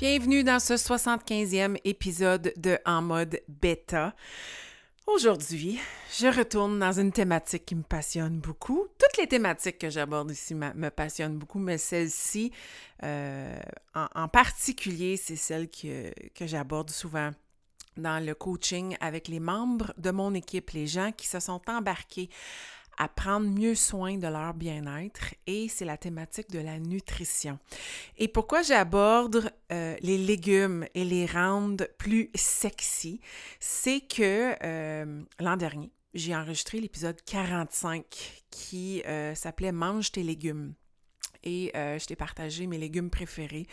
Bienvenue dans ce 75e épisode de En mode bêta. Aujourd'hui, je retourne dans une thématique qui me passionne beaucoup. Toutes les thématiques que j'aborde ici me passionnent beaucoup, mais celle-ci euh, en, particulier, c'est celle que, que j'aborde souvent dans le coaching avec les membres de mon équipe, les gens qui se sont embarqués à prendre mieux soin de leur bien-être et c'est la thématique de la nutrition. Et pourquoi j'aborde euh, les légumes et les rendre plus sexy, c'est que euh, l'an dernier, j'ai enregistré l'épisode 45 qui euh, s'appelait Mange tes légumes. Et je t'ai partagé mes légumes préférés.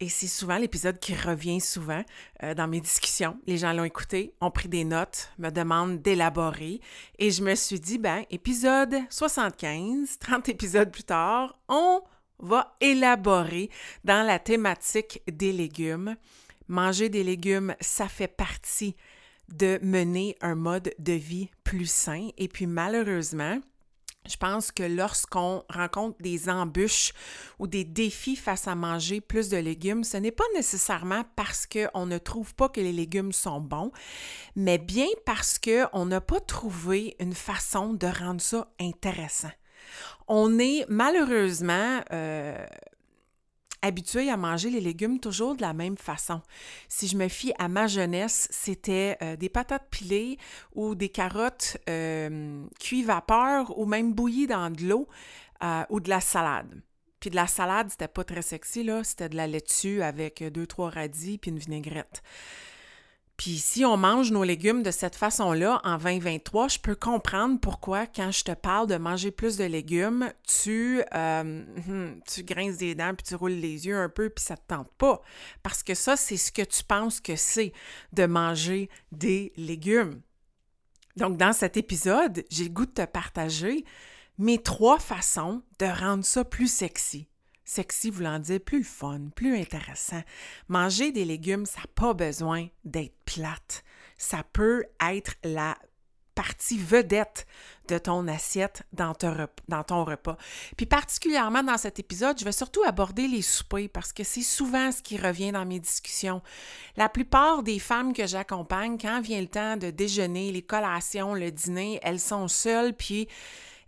Et c'est souvent l'épisode qui revient souvent euh, dans mes discussions. Les gens l'ont écouté, ont pris des notes, me demandent d'élaborer. Et je me suis dit, ben, épisode 75, 30 épisodes plus tard, on va élaborer dans la thématique des légumes. Manger des légumes, ça fait partie de mener un mode de vie plus sain. Et puis malheureusement, je pense que lorsqu'on rencontre des embûches ou des défis face à manger plus de légumes, ce n'est pas nécessairement parce qu'on ne trouve pas que les légumes sont bons, mais bien parce qu'on n'a pas trouvé une façon de rendre ça intéressant. On est malheureusement euh, habituée à manger les légumes toujours de la même façon. Si je me fie à ma jeunesse, c'était euh, des patates pilées ou des carottes euh, cuites vapeur ou même bouillies dans de l'eau euh, ou de la salade. Puis de la salade, c'était pas très sexy, là. C'était de la laitue avec deux, trois radis puis une vinaigrette. Puis si on mange nos légumes de cette façon-là en 2023, je peux comprendre pourquoi quand je te parle de manger plus de légumes, tu, euh, tu grinces des dents, puis tu roules les yeux un peu, puis ça te tente pas. Parce que ça, c'est ce que tu penses que c'est de manger des légumes. Donc dans cet épisode, j'ai le goût de te partager mes trois façons de rendre ça plus sexy. Sexy voulant dire plus fun, plus intéressant. Manger des légumes, ça n'a pas besoin d'être plate. Ça peut être la partie vedette de ton assiette dans, dans, ton repas. Puis particulièrement dans cet épisode, je vais surtout aborder les soupers parce que c'est souvent ce qui revient dans mes discussions. La plupart des femmes que j'accompagne, quand vient le temps de déjeuner, les collations, le dîner, elles sont seules, puis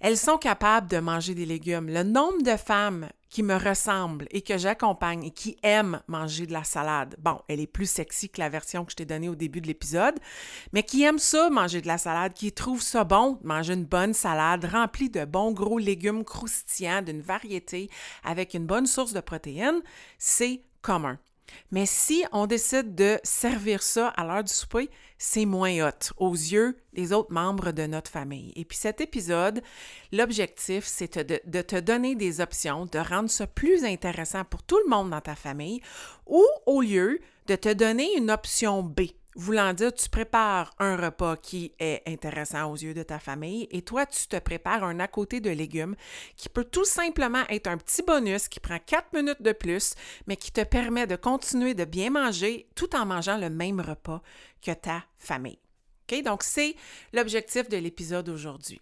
elles sont capables de manger des légumes. Le nombre de femmes qui me ressemblent et que j'accompagne et qui aiment manger de la salade, bon, elle est plus sexy que la version que je t'ai donnée au début de l'épisode, mais qui aiment ça, manger de la salade, qui trouvent ça bon, manger une bonne salade remplie de bons gros légumes croustillants d'une variété avec une bonne source de protéines, c'est commun. Mais si on décide de servir ça à l'heure du souper, c'est moins hot aux yeux des autres membres de notre famille. Et puis cet épisode, l'objectif, c'est de, de, te donner des options, de rendre ça plus intéressant pour tout le monde dans ta famille, ou au lieu de te donner une option B Voulant dire, tu prépares un repas qui est intéressant aux yeux de ta famille et toi, tu te prépares un à côté de légumes qui peut tout simplement être un petit bonus qui prend quatre minutes de plus, mais qui te permet de continuer de bien manger tout en mangeant le même repas que ta famille. OK? Donc, c'est l'objectif de l'épisode aujourd'hui.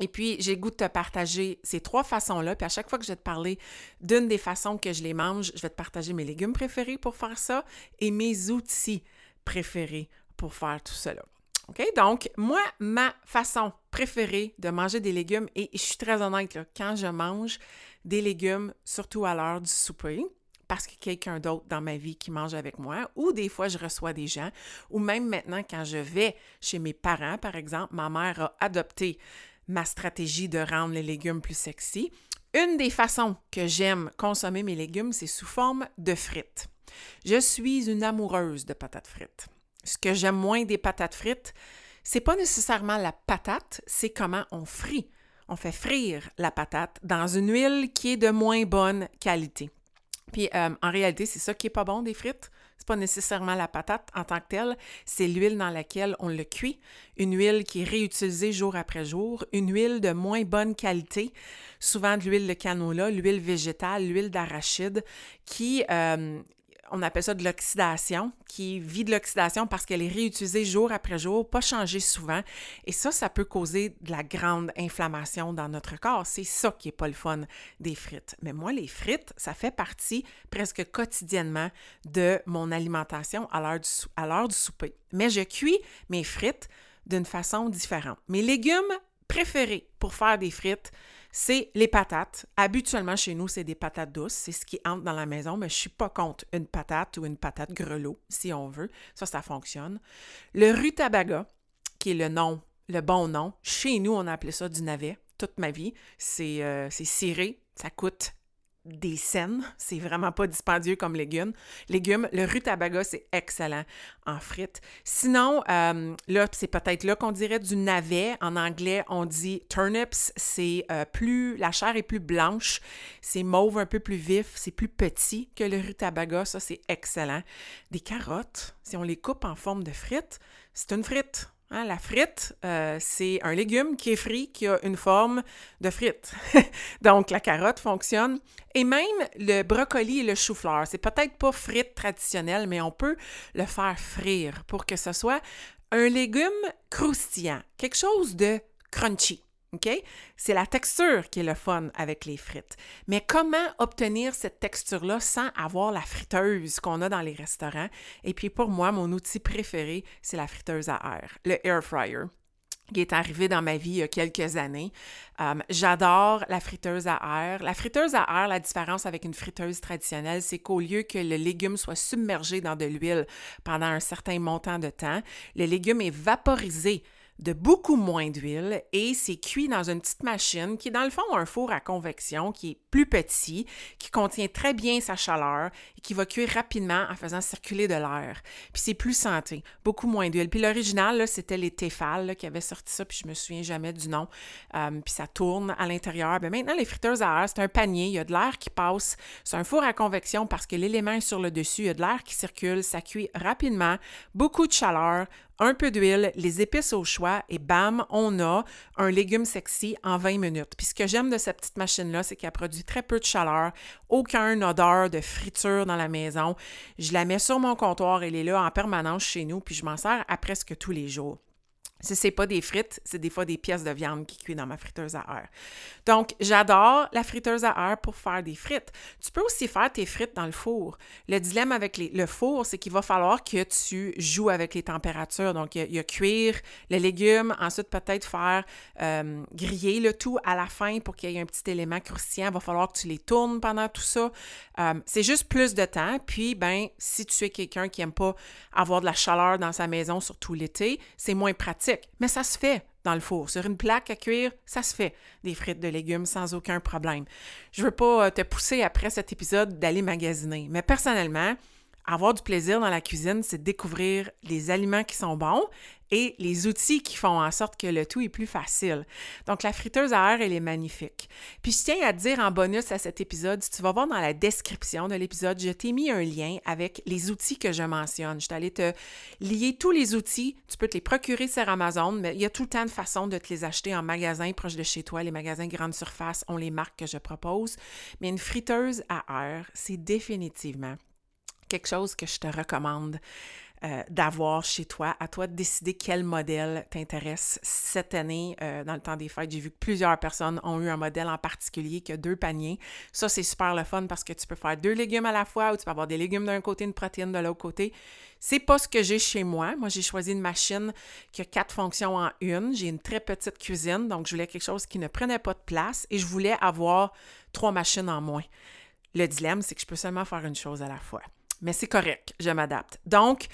Et puis, j'ai le goût de te partager ces trois façons-là. Puis à chaque fois que je vais te parler d'une des façons que je les mange, je vais te partager mes légumes préférés pour faire ça et mes outils préféré pour faire tout cela. OK? Donc, moi, ma façon préférée de manger des légumes, et je suis très honnête, quand je mange des légumes, surtout à l'heure du souper, parce que quelqu'un d'autre dans ma vie qui mange avec moi, ou des fois je reçois des gens, ou même maintenant quand je vais chez mes parents, par exemple, ma mère a adopté ma stratégie de rendre les légumes plus sexy. Une des façons que j'aime consommer mes légumes, c'est sous forme de frites. Je suis une amoureuse de patates frites. Ce que j'aime moins des patates frites, c'est pas nécessairement la patate, c'est comment on frit. On fait frire la patate dans une huile qui est de moins bonne qualité. Puis euh, en réalité, c'est ça qui est pas bon des frites. C'est pas nécessairement la patate en tant que telle, c'est l'huile dans laquelle on le cuit, une huile qui est réutilisée jour après jour, une huile de moins bonne qualité, souvent de l'huile de canola, l'huile végétale, l'huile d'arachide, qui euh, on appelle ça de l'oxydation, qui vit de l'oxydation parce qu'elle est réutilisée jour après jour, pas changée souvent. Et ça, ça peut causer de la grande inflammation dans notre corps. C'est ça qui est pas le fun des frites. Mais moi, les frites, ça fait partie presque quotidiennement de mon alimentation à l'heure du, du souper. Mais je cuis mes frites d'une façon différente. Mes légumes préférés pour faire des frites, c'est les patates. Habituellement, chez nous, c'est des patates douces. C'est ce qui entre dans la maison, mais je ne suis pas contre une patate ou une patate grelot, si on veut. Ça, ça fonctionne. Le rutabaga, qui est le nom, le bon nom. Chez nous, on a appelé ça du navet toute ma vie. C'est euh, ciré. Ça coûte des scènes. C'est vraiment pas dispendieux comme légumes. Légumes, le rutabaga, c'est excellent en frites. Sinon, euh, là, c'est peut-être là qu'on dirait du navet. En anglais, on dit turnips. C'est euh, plus, la chair est plus blanche. C'est mauve un peu plus vif. C'est plus petit que le rutabaga. Ça, c'est excellent. Des carottes, si on les coupe en forme de frites, c'est une frite. Hein, la frite, euh, c'est un légume qui est frit, qui a une forme de frite. Donc, la carotte fonctionne. Et même le brocoli et le chou-fleur, c'est peut-être pas frite traditionnelle, mais on peut le faire frire pour que ce soit un légume croustillant, quelque chose de crunchy. C'est la texture qui est le fun avec les frites. Mais comment obtenir cette texture-là sans avoir la friteuse qu'on a dans les restaurants? Et puis pour moi, mon outil préféré, c'est la friteuse à air, le air fryer qui est arrivé dans ma vie il y a quelques années. Euh, j'adore la friteuse à air. La friteuse à air, la différence avec une friteuse traditionnelle, c'est qu'au lieu que le légume soit submergé dans de l'huile pendant un certain montant de temps, le légume est vaporisé de beaucoup moins d'huile et c'est cuit dans une petite machine qui est dans le fond un four à convection qui est plus petit, qui contient très bien sa chaleur et qui va cuire rapidement en faisant circuler de l'air. Puis c'est plus santé, beaucoup moins d'huile. Puis l'original, c'était les Tefal qui avaient sorti ça, puis je me souviens jamais du nom. Euh, puis ça tourne à l'intérieur. Ben, maintenant, les friteuses à air, c'est un panier, il y a de l'air qui passe. C'est un four à convection parce que l'élément est sur le dessus, il y a de l'air qui circule, ça cuit rapidement, beaucoup de chaleur, un peu d'huile, les épices au choix et bam, on a un légume sexy en 20 minutes. Puis ce que j'aime de cette petite machine-là, c'est qu'elle produit très peu de chaleur, aucune odeur de friture dans la maison. Je la mets sur mon comptoir, elle est là en permanence chez nous, puis je m'en sers à presque tous les jours. Si c'est pas des frites, c'est des fois des pièces de viande qui cuisent dans ma friteuse à air. Donc, j'adore la friteuse à air pour faire des frites. Tu peux aussi faire tes frites dans le four. Le dilemme avec le four, c'est qu'il va falloir que tu joues avec les températures. Donc, il y, a, cuire les légumes, ensuite peut-être faire euh, griller le tout à la fin pour qu'il y ait un petit élément croustillant. Il va falloir que tu les tournes pendant tout ça. Euh, c'est juste plus de temps. Puis, ben, si tu es quelqu'un qui n'aime pas avoir de la chaleur dans sa maison, surtout l'été, c'est moins pratique mais ça se fait dans le four. Sur une plaque à cuire, ça se fait, des frites de légumes sans aucun problème. Je ne veux pas euh, te pousser après cet épisode d'aller magasiner, mais personnellement, avoir du plaisir dans la cuisine, c'est découvrir les aliments qui sont bons et les outils qui font en sorte que le tout est plus facile. Donc, la friteuse à air, elle est magnifique. Puis, je tiens à dire en bonus à cet épisode, si tu vas voir dans la description de l'épisode, je t'ai mis un lien avec les outils que je mentionne. Je t'allais te lier tous les outils. Tu peux te les procurer sur Amazon, mais il y a tout le temps de façons de te les acheter en magasin proche de chez toi. Les magasins grande surface ont les marques que je propose. Mais une friteuse à air, c'est définitivement quelque chose que je te recommande euh, d'avoir chez toi. À toi de décider quel modèle t'intéresse cette année. Euh, dans le temps des fêtes, j'ai vu que plusieurs personnes ont eu un modèle en particulier qui a deux paniers. Ça, c'est super le fun parce que tu peux faire deux légumes à la fois ou tu peux avoir des légumes d'un côté, une protéine de l'autre côté. C'est pas ce que j'ai chez moi. Moi, j'ai choisi une machine qui a quatre fonctions en une. J'ai une très petite cuisine, donc je voulais quelque chose qui ne prenait pas de place et je voulais avoir trois machines en moins. Le dilemme, c'est que je peux seulement faire une chose à la fois mais c'est correct, je m'adapte. Donc,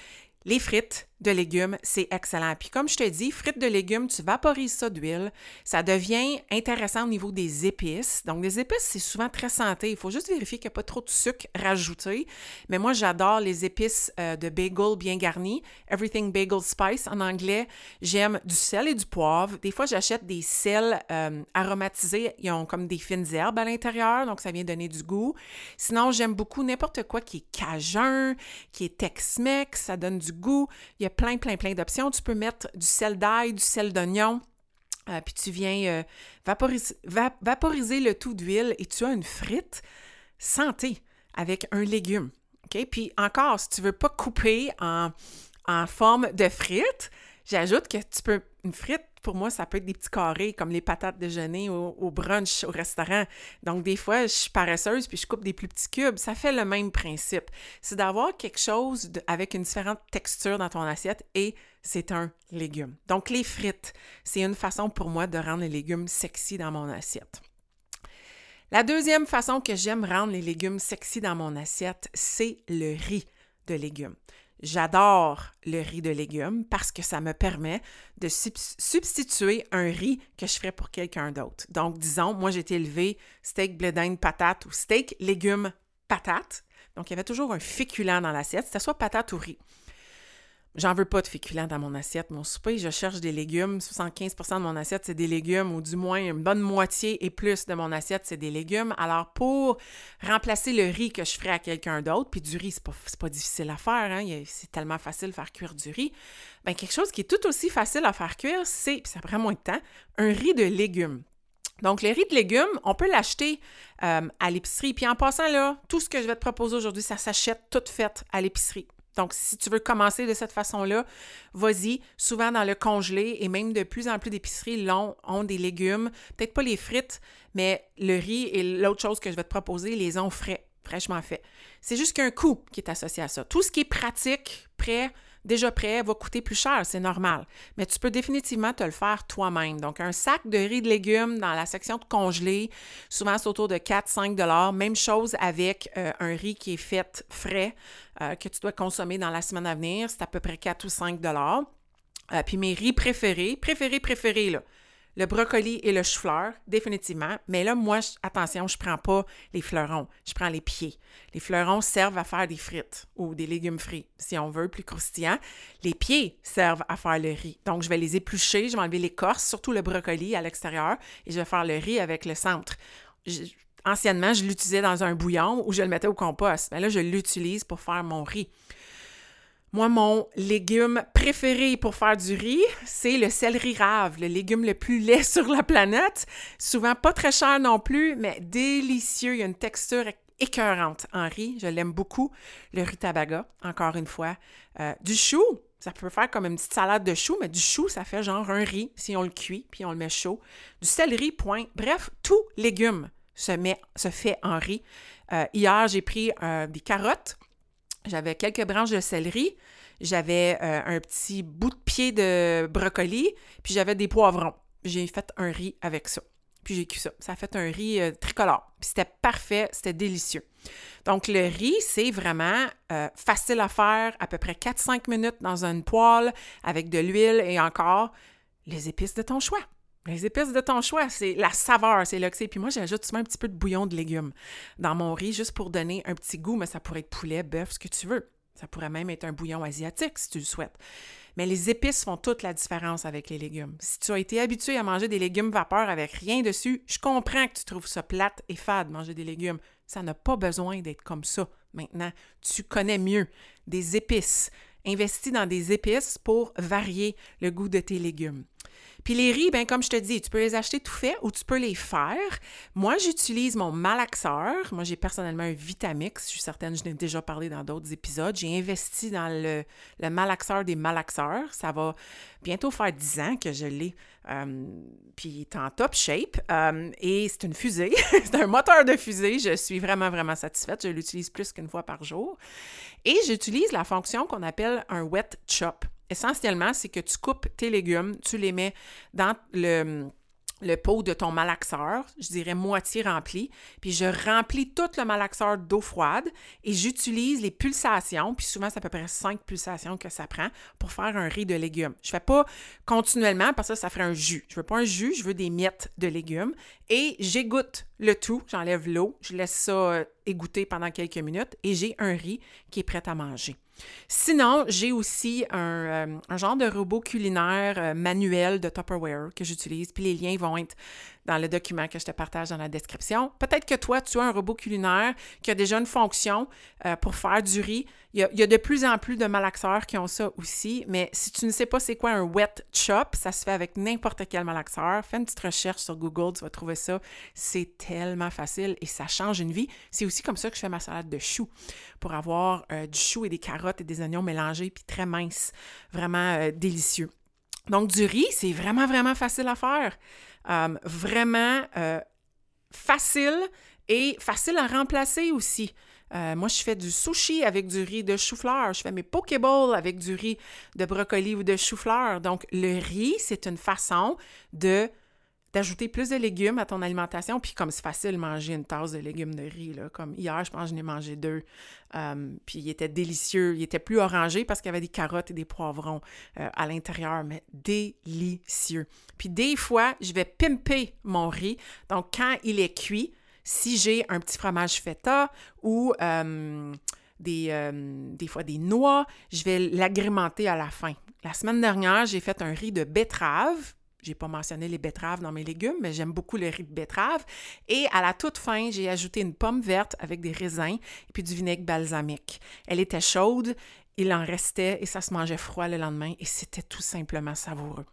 les frites, de légumes, c'est excellent. Puis comme je te dis, frites de légumes, tu vaporises ça d'huile. Ça devient intéressant au niveau des épices. Donc, les épices, c'est souvent très santé. Il faut juste vérifier qu'il n'y a pas trop de sucre rajouté. Mais moi, j'adore les épices euh, de bagel bien garnis. Everything Bagel Spice en anglais. J'aime du sel et du poivre. Des fois, j'achète des sels euh, aromatisés. Ils ont comme des fines herbes à l'intérieur, donc ça vient donner du goût. Sinon, j'aime beaucoup n'importe quoi qui est cajun, qui est Tex-Mex. Ça donne du goût. Il y a plein, plein, plein d'options. Tu peux mettre du sel d'ail, du sel d'oignon. Euh, puis tu viens euh, vaporiser, le tout d'huile et tu as une frite santé avec un légume. Puis encore, si tu ne veux pas couper en, en forme de frite, j'ajoute que tu peux. Une frite, pour moi, ça peut être des petits carrés comme les patates déjeuner au, au, brunch au restaurant. Donc, des fois, je suis paresseuse puis je coupe des plus petits cubes. Ça fait le même principe. C'est d'avoir quelque chose avec une différente texture dans ton assiette et c'est un légume. Donc, les frites, c'est une façon pour moi de rendre les légumes sexy dans mon assiette. La deuxième façon que j'aime rendre les légumes sexy dans mon assiette, c'est le riz de légumes. J'adore le riz de légumes parce que ça me permet de substituer un riz que je ferais pour quelqu'un d'autre. Donc, disons, moi, j'ai été élevée steak, blé patate ou steak, légumes, patate. Donc, il y avait toujours un féculent dans l'assiette, c'était soit patate ou riz. J'en veux pas de féculents dans mon assiette. Mon souper, je cherche des légumes. 75% de mon assiette, c'est des légumes, ou du moins une bonne moitié et plus de mon assiette, c'est des légumes. Alors, pour remplacer le riz que je ferais à quelqu'un d'autre, puis du riz, c'est pas, pas difficile à faire, hein? c'est tellement facile de faire cuire du riz. Bien, quelque chose qui est tout aussi facile à faire cuire, c'est, puis ça prend moins de temps, un riz de légumes. Donc, le riz de légumes, on peut l'acheter euh, à l'épicerie. Puis en passant là, tout ce que je vais te proposer aujourd'hui, ça s'achète tout fait à l'épicerie. Donc, si tu veux commencer de cette façon-là, vas-y. Souvent dans le congelé et même de plus en plus d'épiceries l'ont, ont des légumes. Peut-être pas les frites, mais le riz et l'autre chose que je vais te proposer, les ont frais, fraîchement faits. C'est juste qu'un coût qui est associé à ça. Tout ce qui est pratique, prêt, déjà prêt va coûter plus cher, c'est normal. Mais tu peux définitivement te le faire toi-même. Donc, un sac de riz de légumes dans la section de congelé, souvent c'est autour de 4-5 Même chose avec euh, un riz qui est fait frais, euh, que tu dois consommer dans la semaine à venir, c'est à peu près 4 ou 5 euh, Puis mes riz préférés, préférés, préférés, là, le brocoli et le chou-fleur, définitivement. Mais là, moi, attention, je ne prends pas les fleurons, je prends les pieds. Les fleurons servent à faire des frites ou des légumes frits, si on veut, plus croustillant. Les pieds servent à faire le riz. Donc, je vais les éplucher, je vais enlever l'écorce, surtout le brocoli à l'extérieur, et je vais faire le riz avec le centre. anciennement, je l'utilisais dans un bouillon ou je le mettais au compost. Mais là, je l'utilise pour faire mon riz. Moi, mon légume préféré pour faire du riz, c'est le céleri rave, le légume le plus laid sur la planète. Souvent pas très cher non plus, mais délicieux. Il y a une texture écœurante en riz. Je l'aime beaucoup. Le rutabaga, encore une fois. Euh, du chou, ça peut faire comme une petite salade de chou, mais du chou, ça fait genre un riz si on le cuit puis on le met chaud. Du céleri, point. Bref, tout légume se, met, se fait en riz. Euh, hier, j'ai pris euh, des carottes j'avais quelques branches de céleri, j'avais euh, un petit bout de pied de brocoli, puis j'avais des poivrons. J'ai fait un riz avec ça. Puis j'ai cuit ça. Ça a fait un riz euh, tricolore. C'était parfait, c'était délicieux. Donc le riz, c'est vraiment euh, facile à faire, à peu près 4-5 minutes dans une poêle avec de l'huile et encore les épices de ton choix. Les épices de ton choix, c'est la saveur, c'est c'est. Puis moi, j'ajoute souvent un petit peu de bouillon de légumes dans mon riz, juste pour donner un petit goût, mais ça pourrait être poulet, bœuf, ce que tu veux. Ça pourrait même être un bouillon asiatique si tu le souhaites. Mais les épices font toute la différence avec les légumes. Si tu as été habitué à manger des légumes vapeur avec rien dessus, je comprends que tu trouves ça plate et fade, manger des légumes. Ça n'a pas besoin d'être comme ça maintenant. Tu connais mieux des épices. Investis dans des épices pour varier le goût de tes légumes. Puis les riz, ben comme je te dis, tu peux les acheter tout fait ou tu peux les faire. Moi, j'utilise mon malaxeur. Moi, j'ai personnellement un Vitamix. Je suis certaine, je n'ai déjà parlé dans d'autres épisodes. J'ai investi dans le, le, malaxeur des malaxeurs. Ça va bientôt faire 10 ans que je l'ai. Euh, puis il est en top shape. Euh, et c'est une fusée. c'est un moteur de fusée. Je suis vraiment, vraiment satisfaite. Je l'utilise plus qu'une fois par jour. Et j'utilise la fonction qu'on appelle un wet chop essentiellement, c'est que tu coupes tes légumes, tu les mets dans le le pot de ton malaxeur, je dirais moitié rempli, puis je remplis tout le malaxeur d'eau froide et j'utilise les pulsations, puis souvent c'est à peu près cinq pulsations que ça prend pour faire un riz de légumes. Je fais pas continuellement parce que ça ferait un jus. Je veux pas un jus, je veux des miettes de légumes et j'égoutte le tout, j'enlève l'eau, je laisse ça euh, égoutter pendant quelques minutes et j'ai un riz qui est prêt à manger. Sinon, j'ai aussi un, euh, genre de robot culinaire euh, manuel de Tupperware que j'utilise, puis les liens vont être dans le document que je te partage dans la description. Peut-être que toi, tu as un robot culinaire qui a déjà une fonction euh, pour faire du riz. Il y, a, de plus en plus de malaxeurs qui ont ça aussi, mais si tu ne sais pas c'est quoi un wet chop, ça se fait avec n'importe quel malaxeur. Fais une petite recherche sur Google, tu vas trouver ça. C'est tellement facile et ça change une vie. C'est aussi comme ça que je fais ma salade de choux pour avoir euh, du chou et des carottes et des oignons mélangés puis très mince, vraiment euh, délicieux. Donc du riz, c'est vraiment vraiment facile à faire. Euh, vraiment euh, facile et facile à remplacer aussi. Euh, moi, je fais du sushi avec du riz de chou-fleur. Je fais mes pokeballs avec du riz de brocoli ou de chou-fleur. Donc, le riz, c'est une façon de d'ajouter plus de légumes à ton alimentation. Puis comme c'est facile manger une tasse de légumes de riz, comme hier, je pense que j'en ai mangé deux. Euh, puis il était délicieux. Il était plus orangé parce qu'il y avait des carottes et des poivrons euh, à l'intérieur, mais délicieux. Puis des fois, je vais pimper mon riz. Donc quand il est cuit, si j'ai un petit fromage feta ou... Euh, des, des, fois des noix, je vais l'agrémenter à la fin. La semaine dernière, j'ai fait un riz de betterave j'ai pas mentionné les betteraves dans mes légumes, mais j'aime beaucoup le riz de betterave. Et à la toute fin, j'ai ajouté une pomme verte avec des raisins et puis du vinaigre balsamique. Elle était chaude, il en restait et ça se mangeait froid le lendemain et c'était tout simplement savoureux.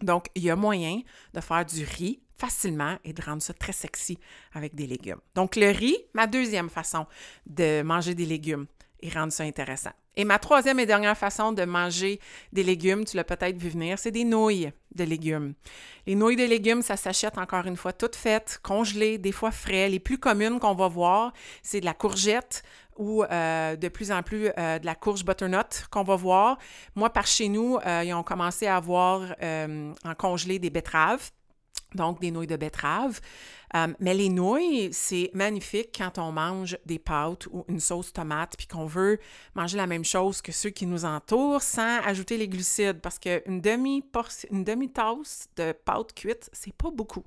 Donc, il y a moyen de faire du riz facilement et de rendre ça très sexy avec des légumes. Donc, le riz, ma deuxième façon de manger des légumes et rendre ça intéressant. Et ma troisième et dernière façon de manger des légumes, tu l'as peut-être vu venir, c'est des nouilles de légumes. Les nouilles de légumes, ça s'achète encore une fois toutes faites, congelées, des fois frais. Les plus communes qu'on va voir, c'est de la courgette ou euh, de plus en plus euh, de la courge butternut qu'on va voir. Moi, par chez nous, euh, ils ont commencé à avoir en congelé des betteraves donc des nouilles de betterave. Euh, mais les nouilles, c'est magnifique quand on mange des pâtes ou une sauce tomate, puis qu'on veut manger la même chose que ceux qui nous entourent sans ajouter les glucides, parce qu'une demi une demi-tasse de pâte cuite, c'est pas beaucoup.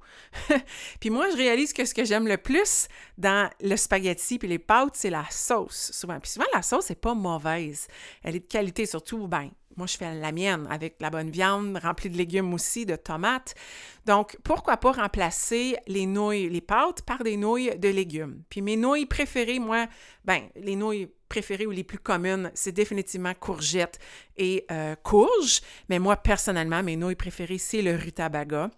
puis moi, je réalise que ce que j'aime le plus dans le spaghetti puis les pâtes, c'est la sauce, souvent. Puis souvent, la sauce, c'est pas mauvaise. Elle est de qualité, surtout, ben, moi, je fais la mienne avec la bonne viande, remplie de légumes aussi, de tomates. Donc, pourquoi pas remplacer les nouilles, les pâtes par des nouilles de légumes? Puis mes nouilles préférées, moi, ben, les nouilles préférées ou les plus communes, c'est définitivement courgettes et euh, courge. Mais moi, personnellement, mes nouilles préférées, c'est le rutabaga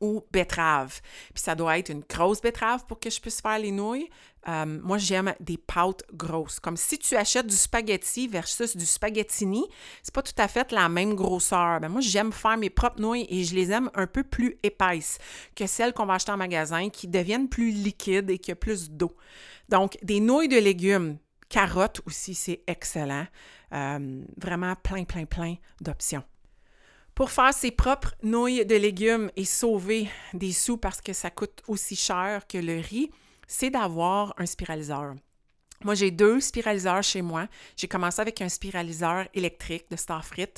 ou betterave. Puis ça doit être une grosse betterave pour que je puisse faire les nouilles. Euh, moi, j'aime des pâtes grosses. Comme si tu achètes du spaghetti versus du spaghettini, c'est pas tout à fait la même grosseur. Mais ben, moi, j'aime faire mes propres nouilles et je les aime un peu plus épaisses que celles qu'on va acheter en magasin qui deviennent plus liquides et qui ont plus d'eau. Donc, des nouilles de légumes, carottes aussi, c'est excellent. Euh, vraiment plein, plein, plein d'options. Pour faire ses propres nouilles de légumes et sauver des sous parce que ça coûte aussi cher que le riz, c'est d'avoir un spiraliseur. Moi, j'ai deux spiraliseurs chez moi. J'ai commencé avec un spiraliseur électrique de Starfrit.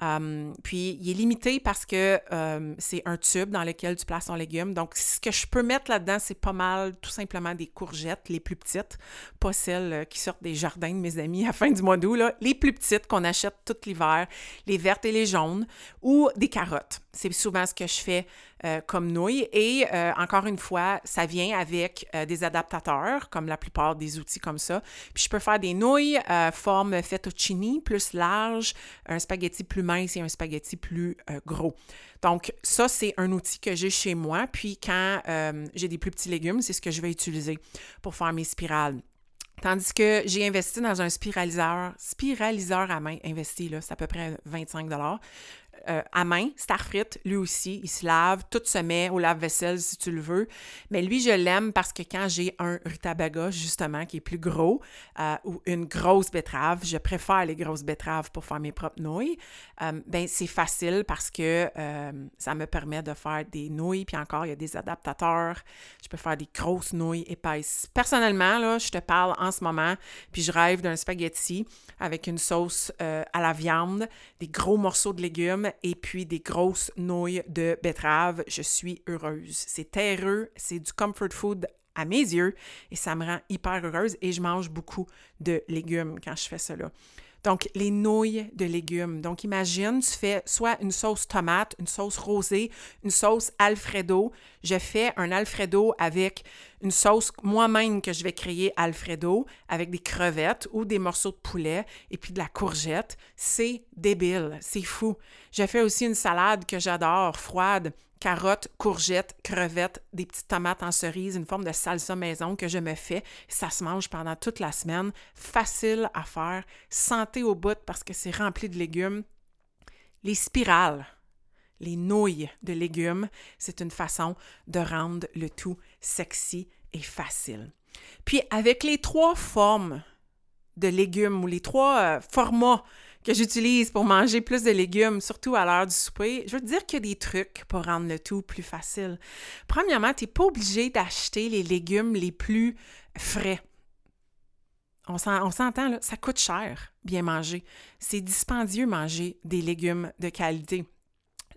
Um, puis, il est limité parce que um, c'est un tube dans lequel tu places ton légume. Donc, ce que je peux mettre là-dedans, c'est pas mal tout simplement des courgettes, les plus petites, pas celles euh, qui sortent des jardins de mes amis à la fin du mois d'août, les plus petites qu'on achète tout l'hiver, les vertes et les jaunes, ou des carottes. C'est souvent ce que je fais euh, comme nouilles. Et euh, encore une fois, ça vient avec des adaptateurs, comme la plupart des outils comme ça. Puis je peux faire des nouilles forme fettuccini, plus large, un spaghetti plus mince et un spaghetti plus euh, gros. Donc, ça, c'est un outil que j'ai chez moi. Puis, quand euh, j'ai des plus petits légumes, c'est ce que je vais utiliser pour faire mes spirales. Tandis que j'ai investi dans un spiraliseur, spiraliseur à main investi, là, c'est à peu près 25 euh, à main, Starfrit, lui aussi, il se lave, tout se met au lave-vaisselle si tu le veux. Mais lui, je l'aime parce que quand j'ai un rutabaga, justement, qui est plus gros, euh, ou une grosse betterave, je préfère les grosses betteraves pour faire mes propres nouilles, euh, ben c'est facile parce que ça me permet de faire des nouilles, puis encore, il y a des adaptateurs. Je peux faire des grosses nouilles épaisses. Personnellement, là, je te parle en ce moment, puis je rêve d'un spaghetti avec une sauce à la viande, des gros morceaux de légumes et puis des grosses nouilles de betterave. Je suis heureuse. C'est terreux, c'est du comfort food à mes yeux et ça me rend hyper heureuse et je mange beaucoup de légumes quand je fais cela. Donc, les nouilles de légumes. Donc, imagine, tu fais soit une sauce tomate, une sauce rosée, une sauce Alfredo. Je fais un Alfredo avec une sauce moi-même que je vais créer Alfredo avec des crevettes ou des morceaux de poulet et puis de la courgette. C'est débile, c'est fou. Je fais aussi une salade que j'adore, froide, carottes, courgettes, crevettes, des petites tomates en cerise, une forme de salsa maison que je me fais. Ça se mange pendant toute la semaine. Facile à faire, santé au bout parce que c'est rempli de légumes. Les spirales, les nouilles de légumes, c'est une façon de rendre le tout sexy et facile. Puis avec les trois formes de légumes ou les trois euh, formats que j'utilise pour manger plus de légumes, surtout à l'heure du souper, je veux te dire qu'il y a des trucs pour rendre le tout plus facile. Premièrement, tu n'es pas obligé d'acheter les légumes les plus frais. On s'entend, ça coûte cher, bien manger. C'est dispendieux manger des légumes de qualité.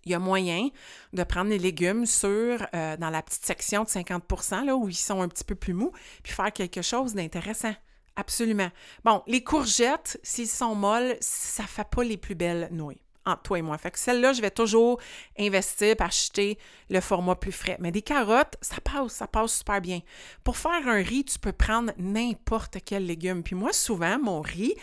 Il y a moyen de prendre les légumes sur, euh, dans la petite section de 50 là, où ils sont un petit peu plus mous, puis faire quelque chose d'intéressant. Absolument. Bon, les courgettes, s'ils sont molles, ça ne fait pas les plus belles nouilles entre toi et moi. Fait que celle-là, je vais toujours investir acheter le format plus frais. Mais des carottes, ça passe, ça passe super bien. Pour faire un riz, tu peux prendre n'importe quel légume. Puis moi, souvent, mon riz,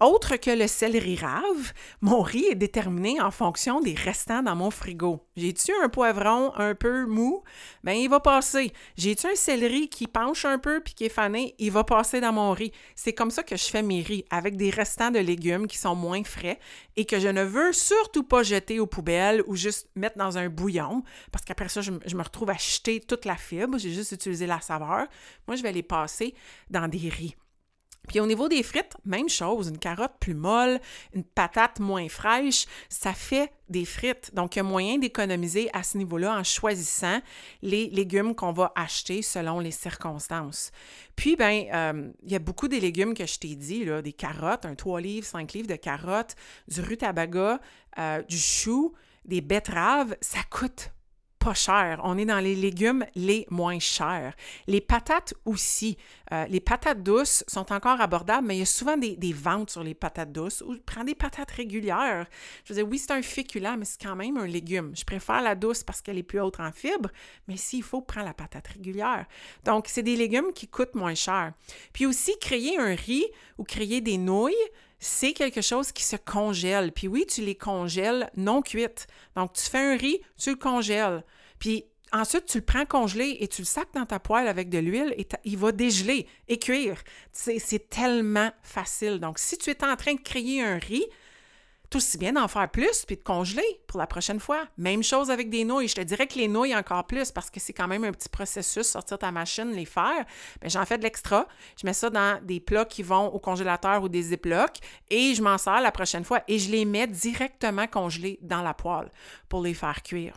autre que le céleri rave, mon riz est déterminé en fonction des restants dans mon frigo. J'ai-tu un poivron un peu mou? Bien, il va passer. J'ai-tu un céleri qui penche un peu puis qui est fané? Il va passer dans mon riz. C'est comme ça que je fais mes riz, avec des restants de légumes qui sont moins frais et que je ne veux surtout pas jeter aux poubelles ou juste mettre dans un bouillon, parce qu'après ça, je, je me retrouve à jeter toute la fibre. J'ai juste utilisé la saveur. Moi, je vais les passer dans des riz. Puis au niveau des frites, même chose, une carotte plus molle, une patate moins fraîche, ça fait des frites. Donc, il y a moyen d'économiser à ce niveau-là en choisissant les légumes qu'on va acheter selon les circonstances. Puis, ben, euh, il y a beaucoup des légumes que je t'ai dit, là, des carottes, un 3 livres, 5 livres de carottes, du rutabaga, euh, du chou, des betteraves, ça coûte On est dans les légumes les moins chers. Les patates aussi. Euh, les patates douces sont encore abordables, mais il y a souvent des, ventes sur les patates douces. Ou prends des patates régulières. Je veux dire, oui, c'est un féculent, mais c'est quand même un légume. Je préfère la douce parce qu'elle est plus haute en fibres, mais s'il faut, prends la patate régulière. Donc, c'est des légumes qui coûtent moins cher. Puis aussi, créer un riz ou créer des nouilles, c'est quelque chose qui se congèle. Puis oui, tu les congèles non cuites. Donc, tu fais un riz, tu le congèles. Puis ensuite, tu le prends congelé et tu le sacs dans ta poêle avec de l'huile et il va dégeler et cuire. C'est tellement facile. Donc, si tu es en train de créer un riz, tout aussi bien d'en faire plus puis de congeler pour la prochaine fois. Même chose avec des nouilles. Je te dirais que les nouilles encore plus parce que c'est quand même un petit processus, sortir ta machine, les faire. Mais j'en fais de l'extra. Je mets ça dans des plats qui vont au congélateur ou des ziplocs et je m'en sers la prochaine fois et je les mets directement congelés dans la poêle pour les faire cuire.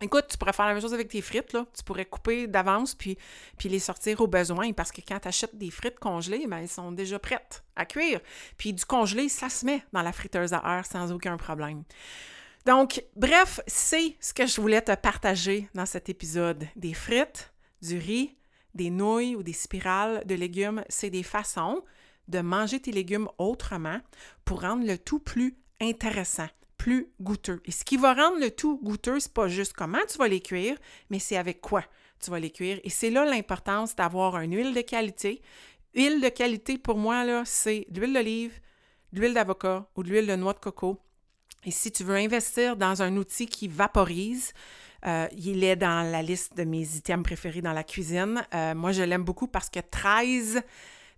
Écoute, tu pourrais faire la même chose avec tes frites, là. Tu pourrais couper d'avance puis, puis les sortir au besoin parce que quand tu achètes des frites congelées, ben, elles sont déjà prêtes à cuire. Puis du congelé, ça se met dans la friteuse à air sans aucun problème. Donc, bref, c'est ce que je voulais te partager dans cet épisode. Des frites, du riz, des nouilles ou des spirales de légumes, c'est des façons de manger tes légumes autrement pour rendre le tout plus intéressant goûteux. Et ce qui va rendre le tout goûteux, c'est pas juste comment tu vas les cuire, mais c'est avec quoi tu vas les cuire. Et c'est là l'importance d'avoir une huile de qualité. Huile de qualité, pour moi, là, c'est de l'huile d'olive, de l'huile d'avocat ou de l'huile de noix de coco. Et si tu veux investir dans un outil qui vaporise, euh, il est dans la liste de mes items préférés dans la cuisine. Euh, moi, je l'aime beaucoup parce que 13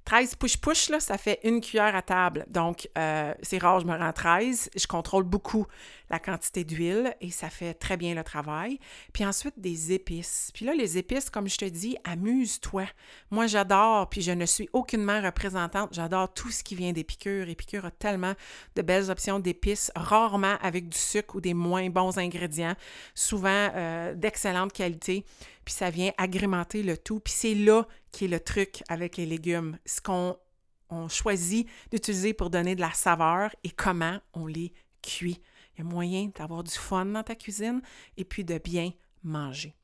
13 push-push, ça fait une cuillère à table. Donc, euh, c'est rare, je me rends 13. Je contrôle beaucoup la quantité d'huile et ça fait très bien le travail. Puis ensuite, des épices. Puis là, les épices, comme je te dis, amuse-toi. Moi, j'adore, puis je ne suis aucunement représentante, j'adore tout ce qui vient d'Épicure. Épicure a tellement de belles options d'épices, rarement avec du sucre ou des moins bons ingrédients, souvent euh, d'excellente qualité. Puis ça vient agrémenter le tout. Puis c'est là qui est le truc avec les légumes. Ce qu'on on choisit d'utiliser pour donner de la saveur et comment on les cuit. Moyen d'avoir du fun dans ta cuisine et puis de bien manger.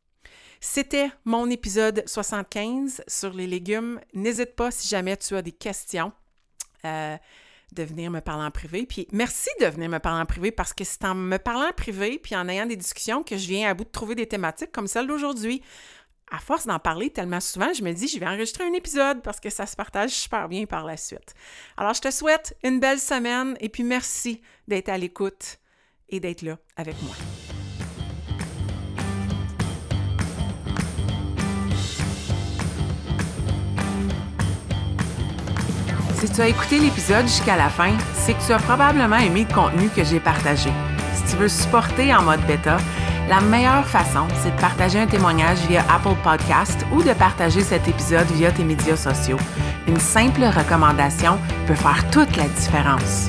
C'était mon épisode 75 sur les légumes. N'hésite pas si jamais tu as des questions. Euh, de venir me parler en privé. Puis merci de venir me parler en privé parce que c'est en me parlant en privé puis en ayant des discussions que je viens à bout de trouver des thématiques comme celle d'aujourd'hui à force d'en parler tellement souvent, je me dis, je vais enregistrer un épisode parce que ça se partage super bien par la suite. Alors, je te souhaite une belle semaine et puis merci d'être à l'écoute et d'être là avec moi. Si tu as écouté l'épisode jusqu'à la fin, c'est que tu as probablement aimé le contenu que j'ai partagé. Si tu veux supporter en mode bêta, la meilleure façon, c'est de partager un témoignage via Apple Podcast ou de partager cet épisode via tes médias sociaux. Une simple recommandation peut faire toute la différence.